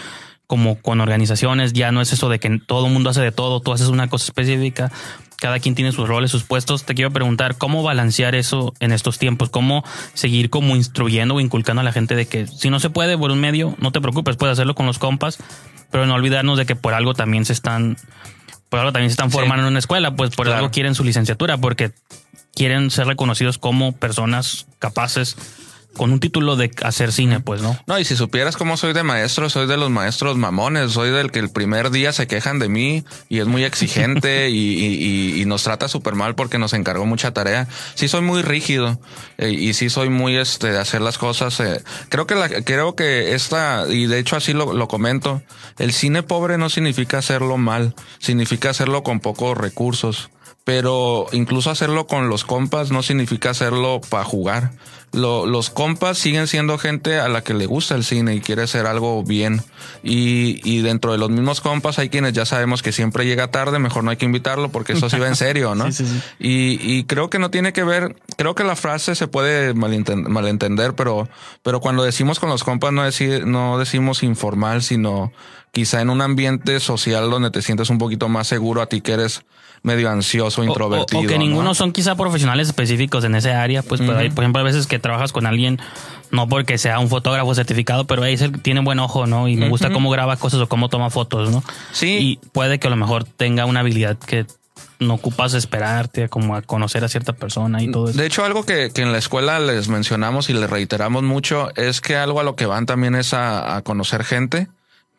como con organizaciones, ya no es eso de que todo el mundo hace de todo, tú haces una cosa específica, cada quien tiene sus roles, sus puestos. Te quiero preguntar cómo balancear eso en estos tiempos, cómo seguir como instruyendo o inculcando a la gente de que si no se puede por un medio, no te preocupes, puedes hacerlo con los compas, pero no olvidarnos de que por algo también se están, por algo también se están Sí. formando en una escuela, pues por Claro. algo quieren su licenciatura, porque quieren ser reconocidos como personas capaces con un título de hacer cine, pues, ¿no? No, y si supieras cómo soy de maestro, soy de los maestros mamones, soy del que el primer día se quejan de mí y es muy exigente y, y- y- y nos trata súper mal porque nos encargó mucha tarea. Sí soy muy rígido eh, y sí soy muy este de hacer las cosas. eh, creo que la, creo que esta, y de hecho así lo, lo comento, el cine pobre no significa hacerlo mal, significa hacerlo con pocos recursos. Pero incluso hacerlo con los compas no significa hacerlo para jugar. Lo- los compas siguen siendo gente a la que le gusta el cine y quiere hacer algo bien. Y, y dentro de los mismos compas hay quienes ya sabemos que siempre llega tarde, mejor no hay que invitarlo porque eso sí va en serio, ¿no? Sí, sí, sí. Y, y creo que no tiene que ver, creo que la frase se puede malenten- malentender, pero, pero cuando decimos con los compas no, deci- no decimos informal, sino quizá en un ambiente social donde te sientes un poquito más seguro a ti que eres medio ansioso, O- o- introvertido. O, que ¿no? ninguno son quizá profesionales específicos en ese área, pues pero hay, por ejemplo, a veces que trabajas con alguien, no porque sea un fotógrafo certificado, pero ahí tiene buen ojo, ¿no? Y me gusta cómo graba cosas o cómo toma fotos, ¿no? Sí. Y puede que a lo mejor tenga una habilidad que no ocupas esperarte como a conocer a cierta persona y todo eso. De hecho, algo que, que en la escuela les mencionamos y les reiteramos mucho es que algo a lo que van también es a, a conocer gente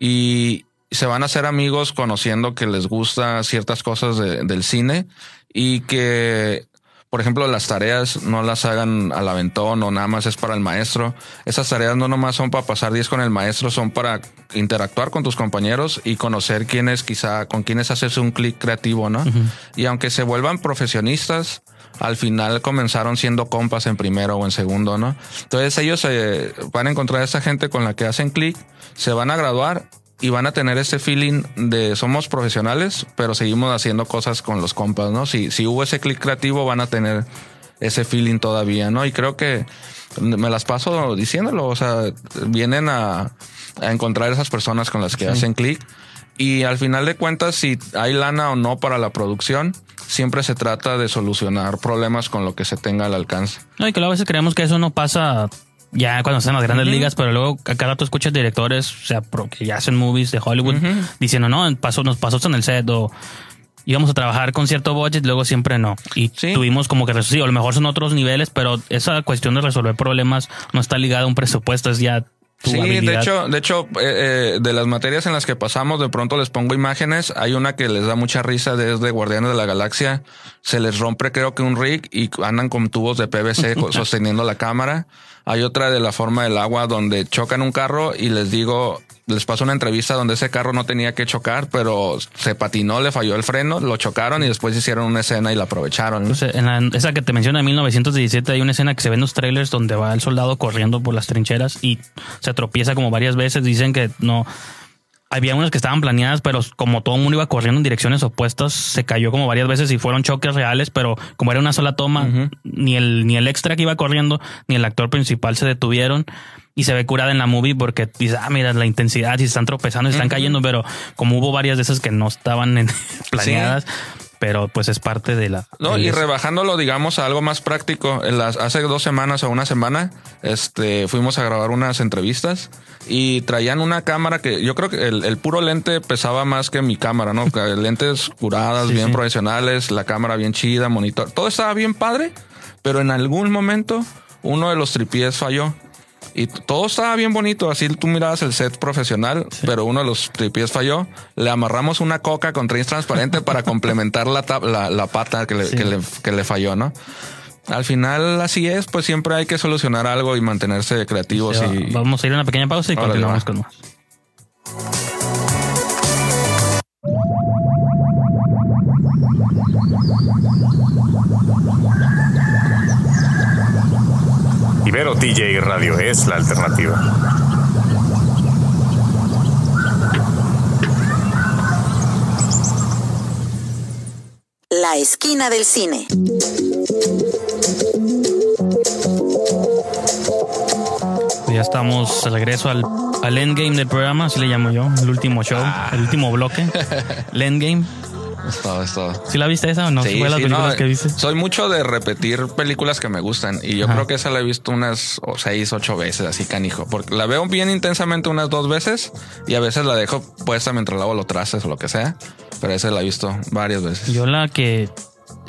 y se van a hacer amigos conociendo que les gusta ciertas cosas de- del cine y que, por ejemplo, las tareas no las hagan al aventón o nada más es para el maestro. Esas tareas no nomás son para pasar 10 con el maestro, son para interactuar con tus compañeros y conocer quiénes quizá, con quienes haces un clic creativo, ¿no? Y aunque se vuelvan profesionistas, al final comenzaron siendo compas en primero o en segundo, ¿no? Entonces ellos eh, van a encontrar a esa gente con la que hacen clic, se van a graduar y van a tener ese feeling de somos profesionales, pero seguimos haciendo cosas con los compas, ¿no? Si, si hubo ese clic creativo, van a tener ese feeling todavía, ¿no? Y creo que me las paso diciéndolo, o sea, vienen a, a encontrar esas personas con las que Sí. hacen clic. Y al final de cuentas, si hay lana o no para la producción, siempre se trata de solucionar problemas con lo que se tenga al alcance. No, y que a veces creemos que eso no pasa ya cuando están las grandes ligas, pero luego a cada rato escuchas directores, o sea, que ya hacen movies de Hollywood, diciendo, no, pasó, nos pasó esto en el set o íbamos a trabajar con cierto budget, luego siempre no. Y tuvimos como que, sí, a lo mejor son otros niveles, pero esa cuestión de resolver problemas no está ligada a un presupuesto, es ya tu Sí, de hecho, de hecho, eh, eh, de las materias en las que pasamos, de pronto les pongo imágenes. Hay una que les da mucha risa desde Guardianes de la Galaxia. Se les rompe, creo que un rig y andan con tubos de PVC sosteniendo la cámara. Hay otra de la forma del agua donde chocan un carro y les digo, les paso una entrevista donde ese carro no tenía que chocar, pero se patinó, le falló el freno, lo chocaron y después hicieron una escena y la aprovecharon. ¿no? O sea, en la- esa que te menciona de 1917 hay una escena que se ve en los trailers donde va el soldado corriendo por las trincheras y se tropieza como varias veces. Dicen que no. Había unas que estaban planeadas, pero como todo el mundo iba corriendo en direcciones opuestas, se cayó como varias veces y fueron choques reales, pero como era una sola toma, ni el ni el extra que iba corriendo, ni el actor principal se detuvieron y se ve curada en la movie porque dice, ah, mira la intensidad, si están tropezando, si están cayendo, pero como hubo varias de esas que no estaban planeadas, pero pues es parte de la... No, y rebajándolo, digamos, a algo más práctico. En las, hace dos semanas o una semana, este, fuimos a grabar unas entrevistas y traían una cámara que yo creo que el, el puro lente pesaba más que mi cámara, ¿no? Lentes curadas, Sí, bien sí. profesionales, la cámara bien chida, monitor. Todo estaba bien padre, pero en algún momento uno de los tripiés falló. Y todo estaba bien bonito, así tú mirabas el set profesional, pero uno de los tripiés falló. Le amarramos una coca con tris transparente para complementar la, la, la pata que le, Sí. que, le, que le falló, ¿no? Al final así es, pues siempre hay que solucionar algo y mantenerse creativos. Y Vamos a ir a una pequeña pausa y continuamos con más. Ibero TJ Radio es la alternativa. La esquina del cine. Ya estamos de regreso al, al endgame del programa, así le llamo yo, el último show, Ah. el último bloque. El endgame. Es todo, es todo. ¿Sí la viste esa o no? Sí, ¿Fue las sí, películas no, que viste? Soy mucho de repetir películas que me gustan y yo Ajá. creo que esa la he visto unas seis, ocho veces, así canijo, porque la veo bien intensamente unas dos veces y a veces la dejo puesta mientras lavo los trastes o lo que sea, pero esa la he visto varias veces. Yo la que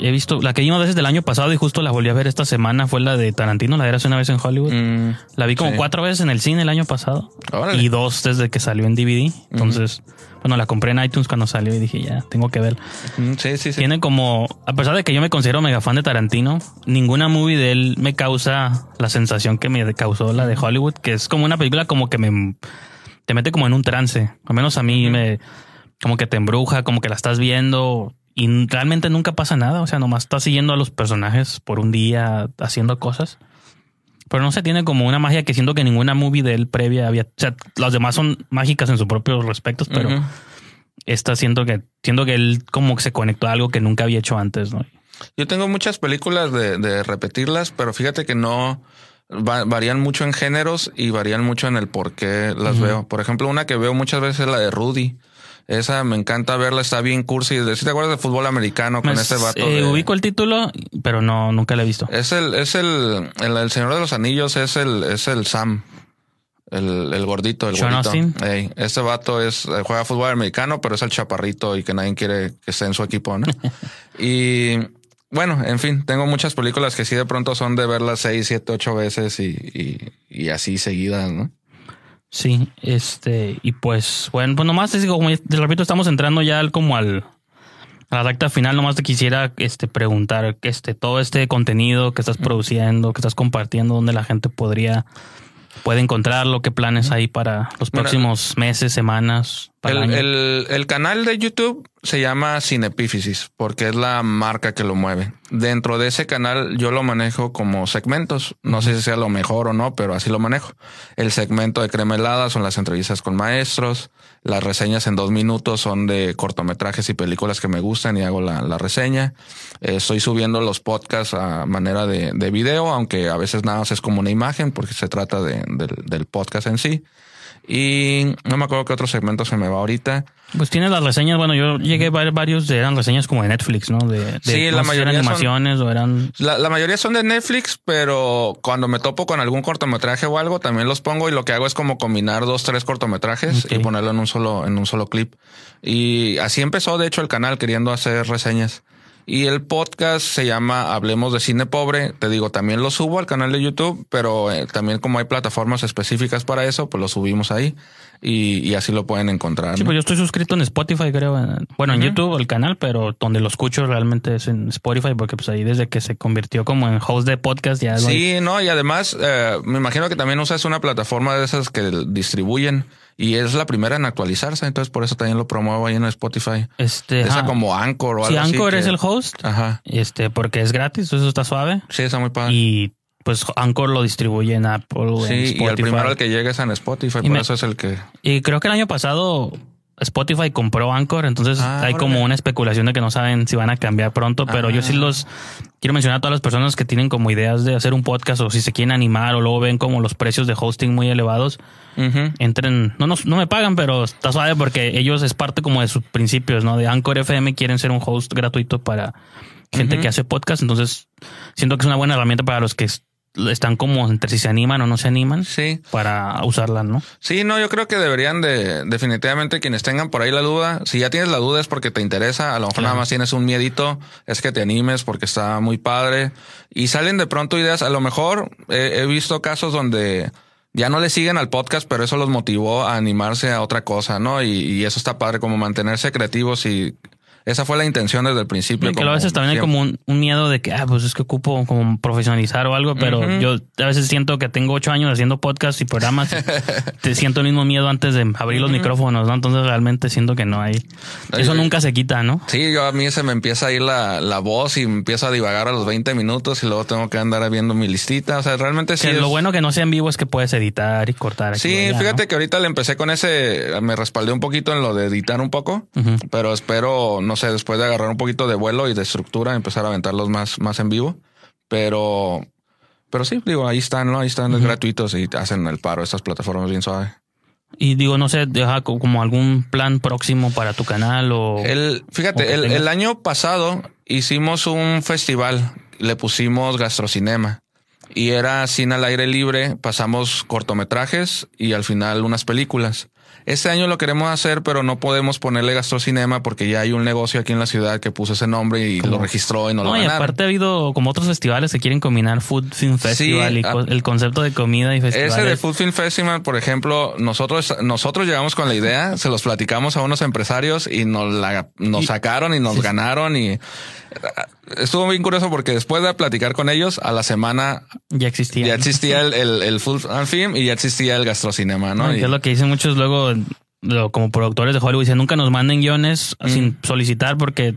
he visto, la que vi una veces del año pasado y justo la volví a ver esta semana fue la de Tarantino, la de Érase una vez en Hollywood. Mm, La vi como sí. cuatro veces en el cine el año pasado Órale. y dos desde que salió en DVD. Entonces, bueno, la compré en iTunes cuando salió y dije, ya, tengo que ver. Mm, Sí, sí, sí. Tiene como, a pesar de que yo me considero mega fan de Tarantino, ninguna movie de él me causa la sensación que me causó la de Hollywood, que es como una película como que me te mete como en un trance. Al menos a mí me como que te embruja, como que la estás viendo y realmente nunca pasa nada. O sea, nomás estás siguiendo a los personajes por un día haciendo cosas. Pero no se tiene como una magia que siento que ninguna movie de él previa había. O sea, las demás son mágicas en sus propios respectos, pero Ujú. esta siento que siento que él como que se conectó a algo que nunca había hecho antes, ¿no? Yo tengo muchas películas de, de repetirlas, pero fíjate que no va- varían mucho en géneros y varían mucho en el por qué las veo. Por ejemplo, una que veo muchas veces es la de Rudy. Esa me encanta verla, está bien cursi. ¿Sí te acuerdas de fútbol americano con ese vato? eh, de- Ubico el título, pero no, nunca la he visto. Es el, es el, el, el Señor de los Anillos, es el, es el Sam. El, el gordito, el Sean gordito. Ey, este vato es, eh, juega fútbol americano, pero es el chaparrito y que nadie quiere que esté en su equipo, ¿no? y bueno, en fin, tengo muchas películas que sí de pronto son de verlas seis, siete, ocho veces y, y, y así seguidas, ¿no? Sí, este, y pues, bueno, pues nomás te digo, como te repito, estamos entrando ya al, como al, a la recta final, nomás te quisiera este, preguntar, este, todo este contenido que estás produciendo, que estás compartiendo, dónde la gente podría, puede encontrarlo, qué planes hay para los Mira, próximos meses, semanas, para El, el canal de YouTube se llama Cinepífisis porque es la marca que lo mueve. Dentro de ese canal yo lo manejo como segmentos. No sé si sea lo mejor o no, pero así lo manejo. El segmento de crema helada son las entrevistas con maestros. Las reseñas en dos minutos son de cortometrajes y películas que me gustan y hago la, la reseña. Eh, estoy subiendo los podcasts a manera de, de video, aunque a veces nada más es como una imagen porque se trata de- del podcast en sí. Y no me acuerdo qué otro segmento se me va ahorita. Pues tienes las reseñas, bueno, yo llegué a ver varios, eran reseñas como de Netflix, ¿no? De, de- Sí, la eran son- animaciones o eran... La, la mayoría son de Netflix, pero cuando me topo con algún cortometraje o algo, también los pongo y lo que hago es como combinar dos, tres cortometrajes y ponerlo en un solo, en un solo clip. Y así empezó, de hecho, el canal queriendo hacer reseñas. Y el podcast se llama Hablemos de Cine Pobre. Te digo, también lo subo al canal de YouTube, pero eh, también como hay plataformas específicas para eso, pues lo subimos ahí y, y así lo pueden encontrar. Sí, ¿no? pues yo estoy suscrito en Spotify, creo. en- Bueno, en. YouTube el canal, pero donde lo escucho realmente es en Spotify, porque pues ahí desde que se convirtió como en host de podcast ya... Sí, no, y además eh, me imagino que también usas una plataforma de esas que distribuyen y es la primera en actualizarse, entonces por eso también lo promuevo ahí en Spotify. Este, Esa ajá. como Anchor o algo así. Anchor que- es el host, Ajá. este, porque es gratis, eso está suave. Sí, está muy padre. Y pues Anchor lo distribuye en Apple, o en sí, y el Spotify. primero al que llegue es en Spotify, Y por me- eso es el que... Y creo que el año pasado Spotify compró Anchor, entonces Ah, hay como una especulación de que no saben si van a cambiar pronto, pero yo sí Ah. los quiero mencionar a todas las personas que tienen como ideas de hacer un podcast o si se quieren animar o luego ven como los precios de hosting muy elevados, entren, no, no, no me pagan, pero está suave porque ellos es parte como de sus principios, ¿no? De Anchor FM quieren ser un host gratuito para gente que hace podcast, entonces siento que es una buena herramienta para los que están como entre si se animan o no se animan Sí. para usarla, ¿no? Sí, no, yo creo que deberían de, definitivamente quienes tengan por ahí la duda, si ya tienes la duda es porque te interesa, a lo mejor Claro. nada más tienes un miedito, es que te animes porque está muy padre y salen de pronto ideas, a lo mejor eh, he visto casos donde ya no le siguen al podcast, pero eso los motivó a animarse a otra cosa, ¿no? Y, y eso está padre, como mantenerse creativos y esa fue la intención desde el principio. Y que a veces también hay siempre. como un, un miedo de que, ah, pues es que ocupo como profesionalizar o algo, pero Ujú. yo a veces siento que tengo ocho años haciendo podcast y programas. y te siento el mismo miedo antes de abrir los micrófonos, ¿no? Entonces realmente siento que no hay. Eso Ay, nunca se quita, ¿no? Sí, yo a mí se me empieza a ir la, la voz y empiezo a divagar a los 20 minutos y luego tengo que andar viendo mi listita. O sea, realmente sí. Que es- lo bueno que no sea en vivo es que puedes editar y cortar. aquí Sí, allá, fíjate ¿no? que ahorita le empecé con ese, me respaldé un poquito en lo de editar un poco, Ujú. pero espero, no sé, después de agarrar un poquito de vuelo y de estructura, empezar a aventarlos más, más en vivo. Pero, pero sí, digo, ahí están, ¿no? Ahí están Ujú. gratuitos y hacen el paro estas plataformas bien suave. Y digo, no sé, deja co- como algún plan próximo para tu canal o. El, fíjate, el, tengas. el año pasado hicimos un festival, le pusimos gastrocinema y era cine al aire libre, pasamos cortometrajes y al final unas películas. Este año lo queremos hacer, pero no podemos ponerle gastrocinema porque ya hay un negocio aquí en la ciudad que puso ese nombre y lo registró y no, No, lo y ganaron. aparte ha habido como otros festivales que quieren combinar Food Film Festival y ah. co- el concepto de comida y festivales. Ese de Food Film Festival, por ejemplo, nosotros, nosotros llegamos con la idea, se los platicamos a unos empresarios y nos, la, nos Y- sacaron y nos sí. ganaron y estuvo bien curioso porque después de platicar con ellos, a la semana Ya existía. ya ¿no? existía el, el, el Food Film y ya existía el gastrocinema, ¿no? No, y Y- que es lo que dicen muchos luego lo- como productores de Hollywood. Dicen, nunca nos manden guiones Mm. sin solicitar porque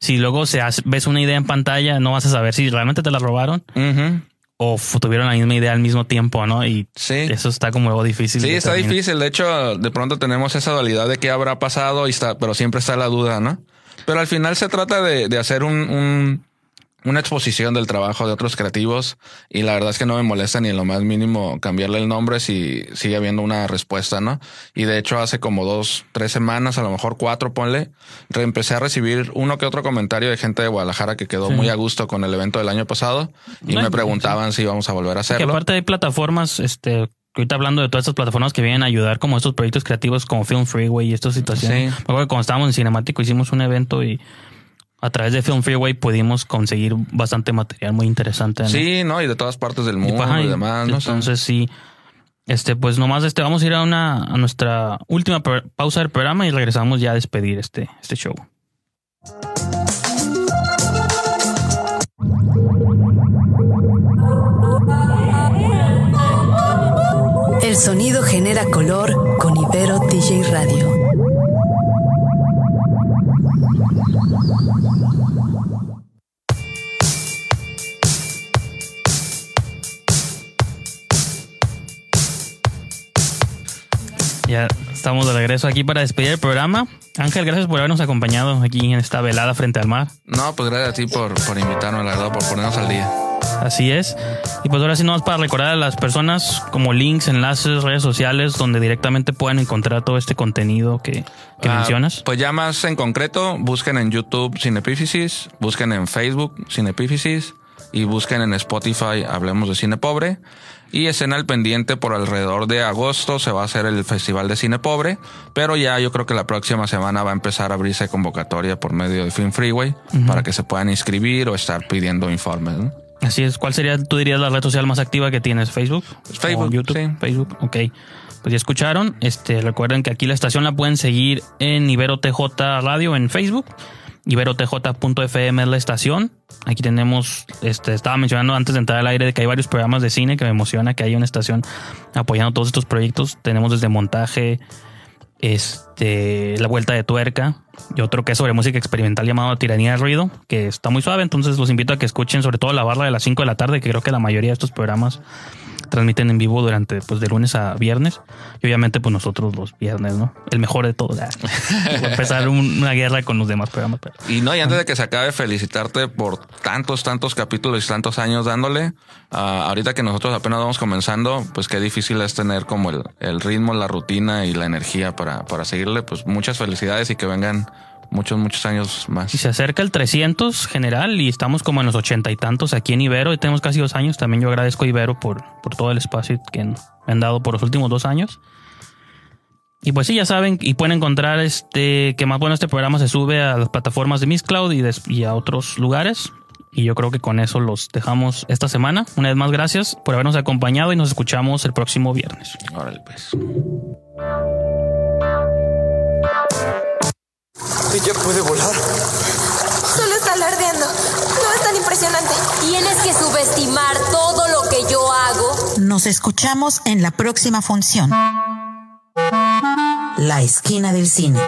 si luego se hace- ves una idea en pantalla no vas a saber si realmente te la robaron o tuvieron la misma idea al mismo tiempo, ¿no? Y Sí. eso está como algo difícil. Sí, está difícil. De hecho, de pronto tenemos esa dualidad de qué habrá pasado y está, pero siempre está la duda, ¿no? Pero al final se trata de, de hacer un, un- una exposición del trabajo de otros creativos y la verdad es que no me molesta ni en lo más mínimo cambiarle el nombre si sigue habiendo una respuesta, ¿no? Y de hecho hace como dos, tres semanas, a lo mejor cuatro, ponle, empecé a recibir uno que otro comentario de gente de Guadalajara que quedó Sí. muy a gusto con el evento del año pasado y No, me preguntaban si íbamos a volver a Que hacerlo. aparte hay plataformas, este, que ahorita hablando de todas estas plataformas que vienen a ayudar como estos proyectos creativos como Film Freeway y estas situaciones. Sí. Me acuerdo que cuando estábamos en Cinemático hicimos un evento y a través de Film Freeway pudimos conseguir bastante material muy interesante. ¿no? Sí, ¿no? Y de todas partes del mundo y, y demás, ¿no? Entonces sí, este, pues nomás este, vamos a ir a una, a nuestra última pausa del programa y regresamos ya a despedir este, este show. El sonido genera color con Ibero DJ Radio. Ya estamos de regreso aquí para despedir el programa. Ángel, gracias por habernos acompañado aquí en esta velada frente al mar. No, pues gracias a ti por, por invitarnos, la verdad, por ponernos al día. Así es. Y pues ahora sí, nomás para recordar a las personas como links, enlaces, redes sociales, donde directamente pueden encontrar todo este contenido que, que Ah, mencionas. Pues ya más en concreto, busquen en YouTube Cinepífisis, busquen en Facebook Cinepífisis y busquen en Spotify Hablemos de Cine Pobre. Y estén al pendiente por alrededor de agosto se va a hacer el Festival de Cine Pobre, pero ya yo creo que la próxima semana va a empezar a abrirse convocatoria por medio de Film Freeway para que se puedan inscribir o estar pidiendo informes. ¿no? Así es. ¿Cuál sería, tú dirías, la red social más activa que tienes? ¿Facebook? Facebook, ¿O YouTube? sí. Facebook, ok. Pues ya escucharon. Este, recuerden que aquí la estación la pueden seguir en Ibero TJ Radio en Facebook. IberoTJ.fm es la estación. Aquí tenemos, este, estaba mencionando antes de entrar al aire de que hay varios programas de cine que me emociona que haya una estación apoyando todos estos proyectos. Tenemos desde montaje, este, la vuelta de tuerca y otro que es sobre música experimental llamado Tiranía del Ruido, que está muy suave. Entonces los invito a que escuchen sobre todo la barra de las 5 de la tarde, que creo que la mayoría de estos programas transmiten en vivo durante, pues, de lunes a viernes. Y obviamente, pues, nosotros los viernes, ¿no? El mejor de todos. Voy a empezar un- una guerra con los demás programas. Y no, y antes de que se acabe, felicitarte por tantos, tantos capítulos y tantos años dándole. Ah, ahorita que nosotros apenas vamos comenzando, pues qué difícil es tener como el, el ritmo, la rutina y la energía para, para seguirle. Pues muchas felicidades y que vengan muchos, muchos años más. Y se acerca el 300 general y estamos como en los ochenta y tantos aquí en Ibero y tenemos casi dos años. También yo agradezco a Ibero por, por todo el espacio que me han dado por los últimos dos años. Y pues sí, ya saben, y pueden encontrar este, que más bueno, este programa se sube a las plataformas de Mixcloud y, des- y a otros lugares. Y yo creo que con eso los dejamos esta semana. Una vez más, gracias por habernos acompañado y nos escuchamos el próximo viernes. Órale, pues. Ella puede volar. Solo está alardeando. No es tan impresionante. Tienes que subestimar todo lo que yo hago. Nos escuchamos en la próxima función. La esquina del cine.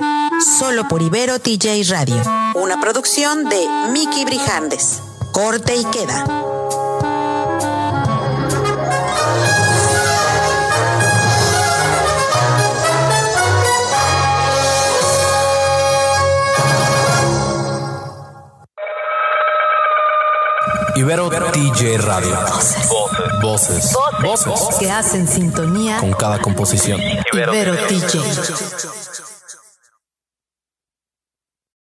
Solo por Ibero TJ Radio. Una producción de Miki Brijandes. Corte y queda. Ibero TJ Radio. Voces. Voces. Que hacen sintonía Con cada composición. Ibero TJ.